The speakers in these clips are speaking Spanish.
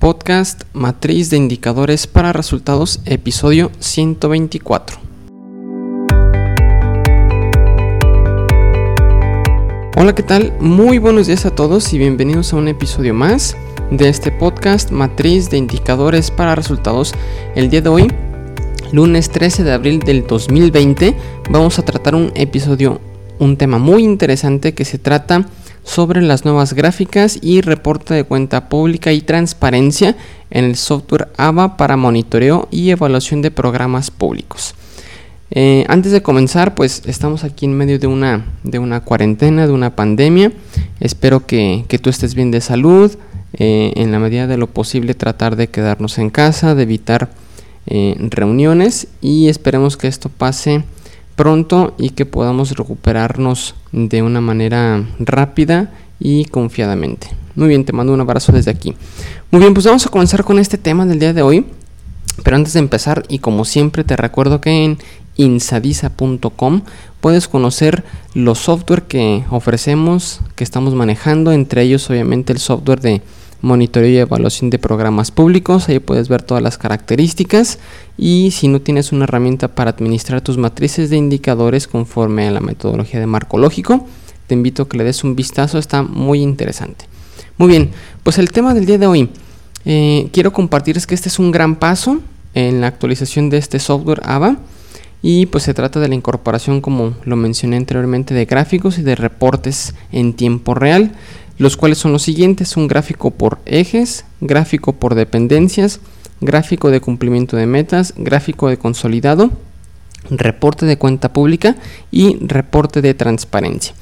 Podcast Matriz de Indicadores para Resultados, episodio 124. Hola, ¿qué tal? Muy buenos días a todos y bienvenidos a un episodio más de este podcast Matriz de Indicadores para Resultados. El día de hoy, lunes 13 de abril del 2020, vamos a tratar un episodio, un tema muy interesante que se trata sobre las nuevas gráficas y reporte de cuenta pública y transparencia en el software AVA para monitoreo y evaluación de programas públicos. Eh, antes de comenzar, pues estamos aquí en medio de una, de una cuarentena, de una pandemia. Espero que, tú estés bien de salud. Eh, en la medida de lo posible tratar de quedarnos en casa, de evitar eh, reuniones y esperemos que esto pase pronto y que podamos recuperarnos de una manera rápida y confiadamente. Muy bien, te mando un abrazo desde aquí. Muy bien, pues vamos a comenzar con este tema del día de hoy. Pero antes de empezar, y como siempre te recuerdo que en insadisa.com puedes conocer los software que ofrecemos, que estamos manejando, entre ellos obviamente el software de monitoreo y evaluación de programas públicos. Ahí puedes ver todas las características y si no tienes una herramienta para administrar tus matrices de indicadores conforme a la metodología de marco lógico, te invito a que le des un vistazo, está muy interesante. Muy bien, pues el tema del día de hoy, eh, quiero compartirles que este es un gran paso en la actualización de este software AVA y pues se trata de la incorporación como lo mencioné anteriormente de gráficos y de reportes en tiempo real los cuales son los siguientes, un gráfico por ejes, gráfico por dependencias, gráfico de cumplimiento de metas, gráfico de consolidado, reporte de cuenta pública y reporte de transparencia.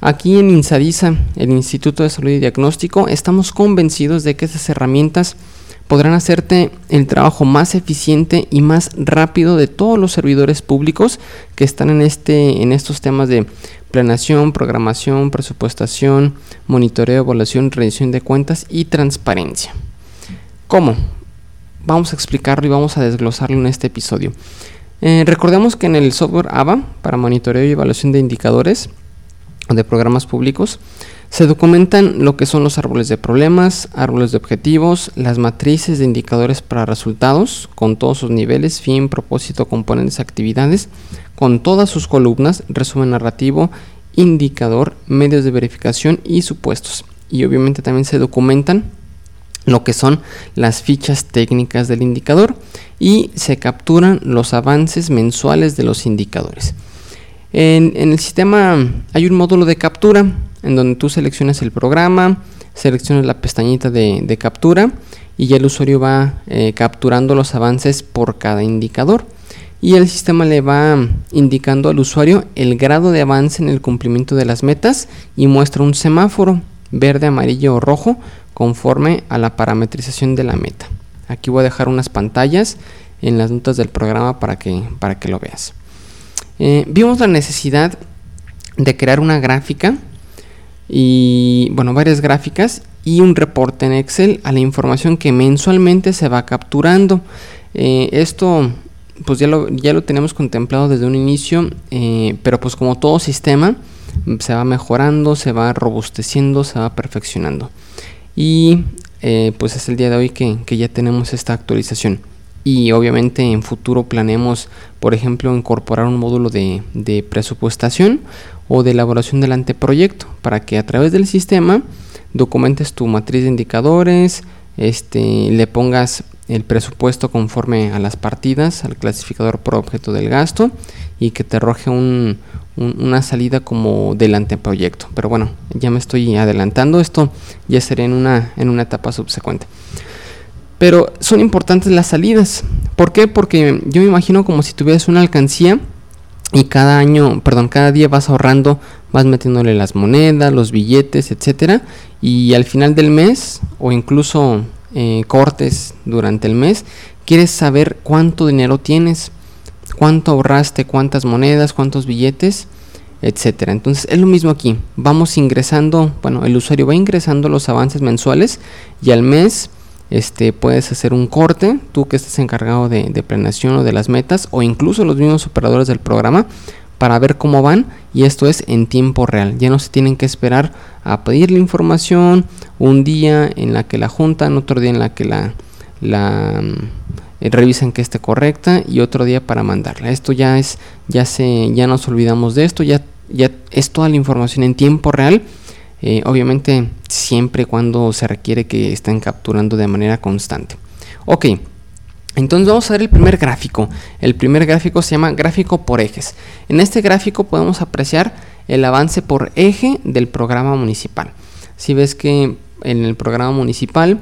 Aquí en INSADISA, el Instituto de Salud y Diagnóstico, estamos convencidos de que estas herramientas podrán hacerte el trabajo más eficiente y más rápido de todos los servidores públicos que están en, este, en estos temas de planeación, programación, presupuestación, monitoreo, evaluación, rendición de cuentas y transparencia. ¿Cómo? Vamos a explicarlo y vamos a desglosarlo en este episodio. Eh, recordemos que en el software AVA para monitoreo y evaluación de indicadores de programas públicos se documentan lo que son los árboles de problemas, árboles de objetivos, las matrices de indicadores para resultados, con todos sus niveles, fin, propósito, componentes, actividades, con todas sus columnas, resumen narrativo, indicador, medios de verificación y supuestos. Y obviamente también se documentan lo que son las fichas técnicas del indicador y se capturan los avances mensuales de los indicadores. En, el sistema hay un módulo de captura en donde tú seleccionas el programa, seleccionas la pestañita de, captura y ya el usuario va eh, capturando los avances por cada indicador y el sistema le va indicando al usuario el grado de avance en el cumplimiento de las metas y muestra un semáforo verde, amarillo o rojo conforme a la parametrización de la meta. Aquí voy a dejar unas pantallas en las notas del programa para que, para que lo veas. Eh, vimos la necesidad de crear una gráfica y, bueno, varias gráficas y un reporte en Excel a la información que mensualmente se va capturando. Eh, esto pues ya lo, ya lo tenemos contemplado desde un inicio, eh, pero pues como todo sistema se va mejorando, se va robusteciendo, se va perfeccionando. Y pues es el día de hoy que, que ya tenemos esta actualización y obviamente en futuro planeamos, por ejemplo, incorporar un módulo de, presupuestación o de elaboración del anteproyecto para que a través del sistema documentes tu matriz de indicadores, este, le pongas el presupuesto conforme a las partidas, al clasificador por objeto del gasto y que te arroje una salida como del anteproyecto. Pero bueno, ya me estoy adelantando, esto ya sería en una, en una etapa subsecuente. Pero son importantes las salidas. ¿Por qué? Porque yo me imagino como si tuvieras una alcancía y cada año, perdón, cada día vas ahorrando, vas metiéndole las monedas, los billetes, etcétera, y al final del mes o incluso eh, cortes durante el mes, quieres saber cuánto dinero tienes, cuánto ahorraste, cuántas monedas, cuántos billetes, etcétera. Entonces es lo mismo aquí. Vamos ingresando, bueno, el usuario va ingresando los avances mensuales y al mes este, puedes hacer un corte, tú que estés encargado de, planeación o de las metas, o incluso los mismos operadores del programa, para ver cómo van y esto es en tiempo real. Ya no se tienen que esperar a pedir la información un día en la que la juntan, otro día en la que la, la eh, revisan que esté correcta y otro día para mandarla. Esto ya es, ya se, ya nos olvidamos de esto, ya, ya es toda la información en tiempo real. Eh, obviamente siempre cuando se requiere que estén capturando de manera constante. Ok, entonces vamos a ver el primer gráfico. El primer gráfico se llama gráfico por ejes. En este gráfico podemos apreciar el avance por eje del programa municipal. Si ves que en el programa municipal,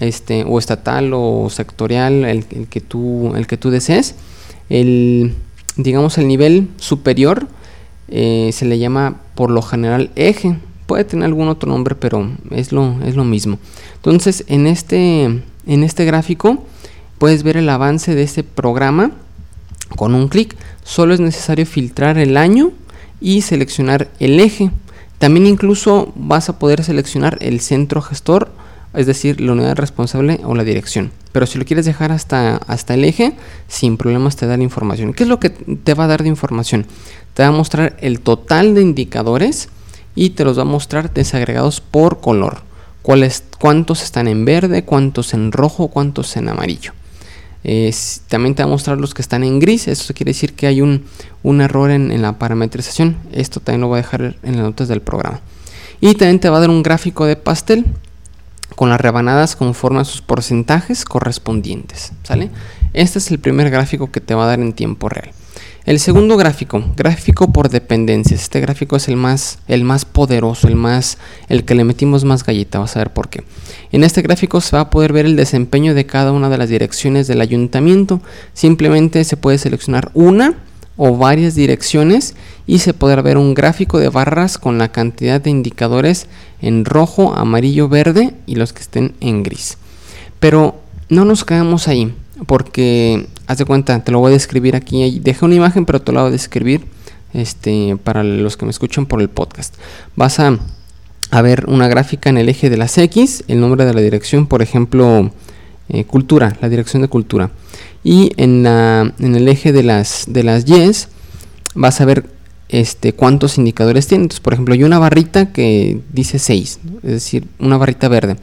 este, o estatal o sectorial, el, que, tú, el que tú desees, el, digamos el nivel superior eh, se le llama por lo general eje. Puede tener algún otro nombre, pero es lo, es lo mismo. Entonces, en este, en este gráfico puedes ver el avance de este programa con un clic. Solo es necesario filtrar el año y seleccionar el eje. También incluso vas a poder seleccionar el centro gestor, es decir, la unidad responsable o la dirección. Pero si lo quieres dejar hasta, hasta el eje, sin problemas te da la información. ¿Qué es lo que te va a dar de información? Te va a mostrar el total de indicadores y te los va a mostrar desagregados por color. Cuántos están en verde, cuántos en rojo, cuántos en amarillo también te va a mostrar los que están en gris. Eso quiere decir que hay un, error en, la parametrización. Esto también lo voy a dejar en las notas del programa. Y también te va a dar un gráfico de pastel con las rebanadas conforme a sus porcentajes correspondientes. ¿Sale? Este es el primer gráfico que te va a dar en tiempo real. El segundo gráfico, gráfico por dependencias. Este gráfico es el más, el más poderoso, el más, el que le metimos más galleta. Vas a ver por qué. En este gráfico se va a poder ver el desempeño de cada una de las direcciones del ayuntamiento. Simplemente se puede seleccionar una o varias direcciones y se podrá ver un gráfico de barras con la cantidad de indicadores en rojo, amarillo, verde y los que estén en gris. Pero no nos quedamos ahí porque haz de cuenta, te lo voy a describir aquí. Dejé una imagen, pero te lo voy a describir este, para los que me escuchan por el podcast. Vas a, ver una gráfica en el eje de las X, el nombre de la dirección, por ejemplo, eh, cultura, la dirección de cultura. Y en, la, en el eje de las, de las Y vas a ver este, cuántos indicadores tiene. Entonces, por ejemplo, hay una barrita que dice 6, es decir, una barrita verde.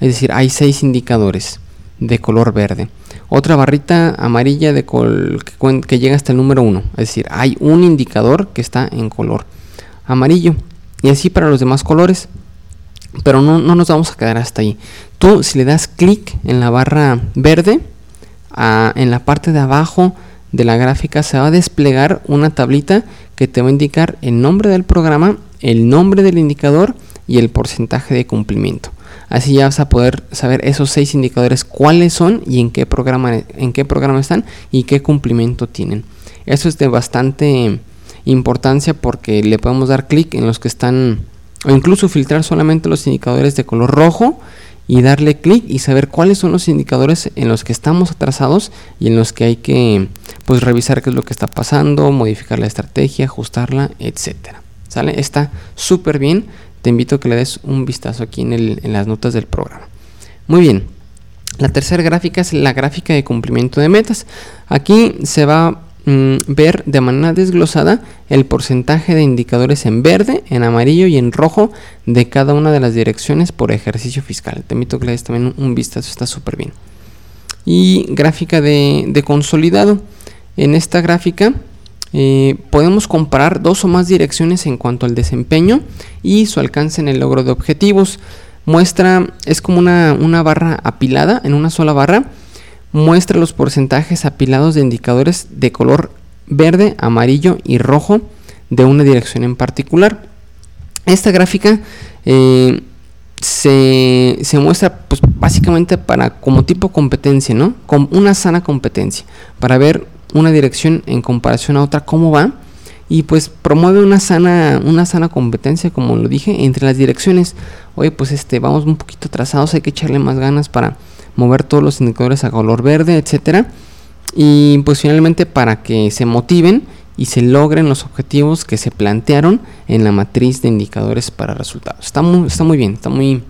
Es decir, hay 6 indicadores de color verde. Otra barrita amarilla de que, llega hasta el número 1. Es decir, hay un indicador que está en color amarillo. Y así para los demás colores. Pero no, nos vamos a quedar hasta ahí. Tú si le das clic en la barra verde, en la parte de abajo de la gráfica se va a desplegar una tablita que te va a indicar el nombre del programa, el nombre del indicador y el porcentaje de cumplimiento. Así ya vas a poder saber esos seis indicadores cuáles son y en qué programa, en qué programa están y qué cumplimiento tienen. Eso es de bastante importancia porque le podemos dar clic en los que están o incluso filtrar solamente los indicadores de color rojo y darle clic y saber cuáles son los indicadores en los que estamos atrasados y en los que hay que pues revisar qué es lo que está pasando, modificar la estrategia, ajustarla, etcétera. ¿Sale? Está súper bien te invito a que le des un vistazo aquí en, las notas del programa. Muy bien, la tercera gráfica es la gráfica de cumplimiento de metas. Aquí se va a mm, ver de manera desglosada el porcentaje de indicadores en verde, en amarillo y en rojo de cada una de las direcciones por ejercicio fiscal. Te invito a que le des también un, vistazo, está súper bien. Y gráfica de consolidado. En esta gráfica eh, podemos comparar dos o más direcciones en cuanto al desempeño y su alcance en el logro de objetivos. Muestra, es como una, una barra apilada en una sola barra. Muestra los porcentajes apilados de indicadores de color verde, amarillo y rojo de una dirección en particular. Esta gráfica eh, se, se, muestra pues, básicamente para como tipo competencia, ¿no? Como una sana competencia, para ver una dirección en comparación a otra, cómo va. Y pues promueve una sana, una sana competencia, como lo dije, entre las direcciones. Oye, pues este, vamos un poquito atrasados, hay que echarle más ganas para mover todos los indicadores a color verde, etcétera. Y pues finalmente para que se motiven y se logren los objetivos que se plantearon en la matriz de indicadores para resultados. Está muy, está muy bien, está muy,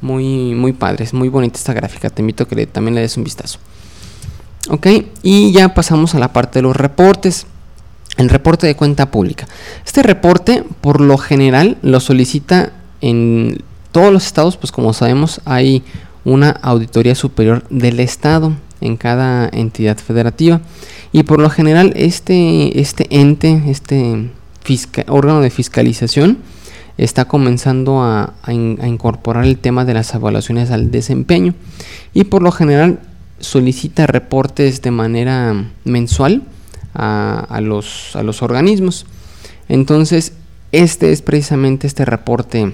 muy, muy padre, es muy bonita esta gráfica. Te invito a que también le des un vistazo. Ok, y ya pasamos a la parte de los reportes. el reporte de cuenta pública. Este reporte, por lo general, lo solicita en todos los estados, pues como sabemos, hay una auditoría superior del estado en cada entidad federativa. Y por lo general, este, este ente, este órgano de fiscalización, está comenzando a, incorporar el tema de las evaluaciones al desempeño. Y por lo general, solicita reportes de manera mensual a, los, a los organismos. Entonces, este es precisamente este reporte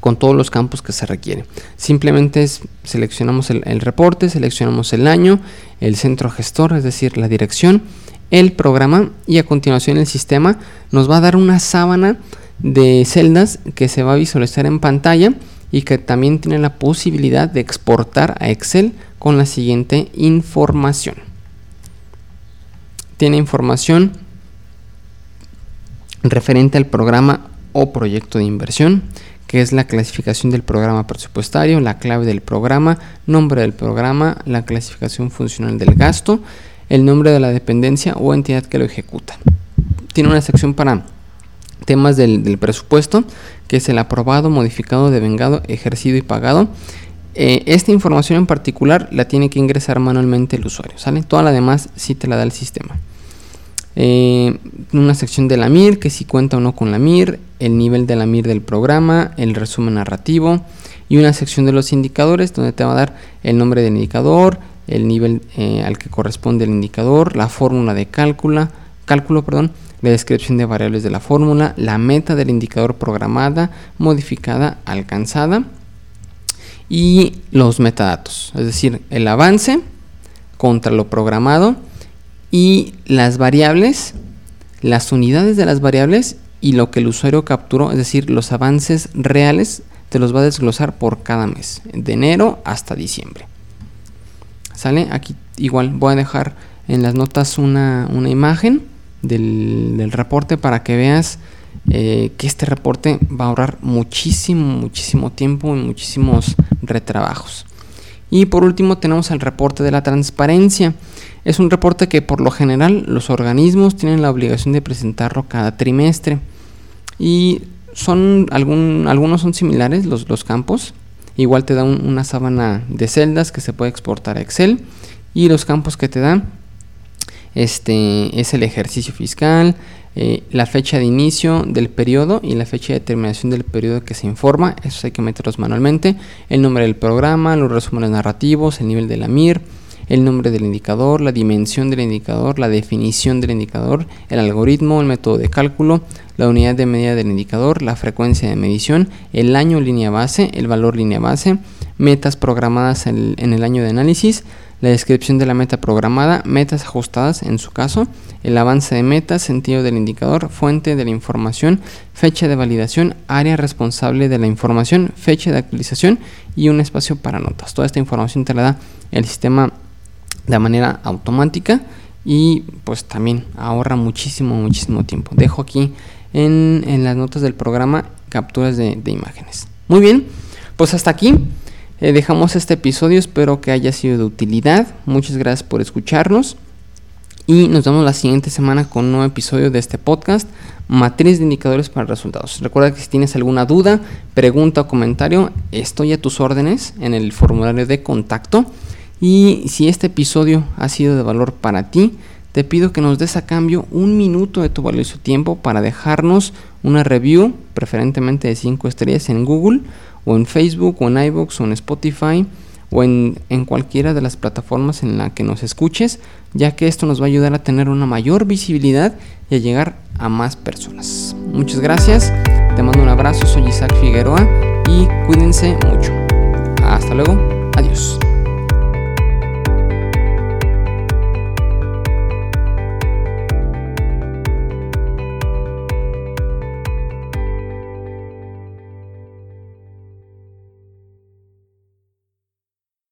con todos los campos que se requieren. Simplemente seleccionamos el, el, reporte, seleccionamos el año, el centro gestor, es decir, la dirección, el programa y a continuación el sistema nos va a dar una sábana de celdas que se va a visualizar en pantalla y que también tiene la posibilidad de exportar a Excel con la siguiente información. Tiene información referente al programa o proyecto de inversión, que es la clasificación del programa presupuestario, la clave del programa, nombre del programa, la clasificación funcional del gasto, el nombre de la dependencia o entidad que lo ejecuta. Tiene una sección para temas del, presupuesto, que es el aprobado, modificado, devengado, ejercido y pagado. Eh, esta información en particular la tiene que ingresar manualmente el usuario, ¿sale? Toda la demás sí te la da el sistema. Eh, una sección de la MIR, que si cuenta o no con la MIR, el nivel de la MIR del programa, el resumen narrativo y una sección de los indicadores donde te va a dar el nombre del indicador, el nivel eh, al que corresponde el indicador, la fórmula de cálculo, cálculo perdón, la descripción de variables de la fórmula, la meta del indicador programada, modificada, alcanzada y los metadatos, es decir, el avance contra lo programado y las variables, las unidades de las variables y lo que el usuario capturó, es decir, los avances reales, te los va a desglosar por cada mes, de enero hasta diciembre. ¿Sale? Aquí igual voy a dejar en las notas una, una imagen del, reporte para que veas eh, que este reporte va a ahorrar muchísimo, muchísimo tiempo y muchísimos retrabajos. Y por último tenemos el reporte de la transparencia. Es un reporte que por lo general los organismos tienen la obligación de presentarlo cada trimestre. Y son algún, algunos son similares los, los campos. Igual te da una sábana de celdas que se puede exportar a Excel. Y los campos que te dan este es el ejercicio fiscal, eh, la fecha de inicio del periodo y la fecha de terminación del periodo que se informa, eso hay que meterlos manualmente, el nombre del programa, los resúmenes narrativos, el nivel de la MIR, el nombre del indicador, la dimensión del indicador, la definición del indicador, el algoritmo, el método de cálculo, la unidad de medida del indicador, la frecuencia de medición, el año línea base, el valor línea base, metas programadas en el año de análisis, la descripción de la meta programada, metas ajustadas en su caso, el avance de metas, sentido del indicador, fuente de la información, fecha de validación, área responsable de la información, fecha de actualización y un espacio para notas. Toda esta información te la da el sistema de manera automática y pues también ahorra muchísimo, muchísimo tiempo. Dejo aquí en, las notas del programa capturas de imágenes. Muy bien, pues hasta aquí eh, dejamos este episodio, espero que haya sido de utilidad. Muchas gracias por escucharnos. Y nos vemos la siguiente semana con un nuevo episodio de este podcast, Matriz de Indicadores para Resultados. Recuerda que si tienes alguna duda, pregunta o comentario, estoy a tus órdenes en el formulario de contacto. Y si este episodio ha sido de valor para ti, te pido que nos des a cambio un minuto de tu valioso tiempo para dejarnos una review, preferentemente de 5 estrellas en Google o en Facebook o en iVoox o en Spotify o en, en, cualquiera de las plataformas en la que nos escuches, ya que esto nos va a ayudar a tener una mayor visibilidad y a llegar a más personas. Muchas gracias, te mando un abrazo, soy Isaac Figueroa y cuídense mucho. Hasta luego, adiós.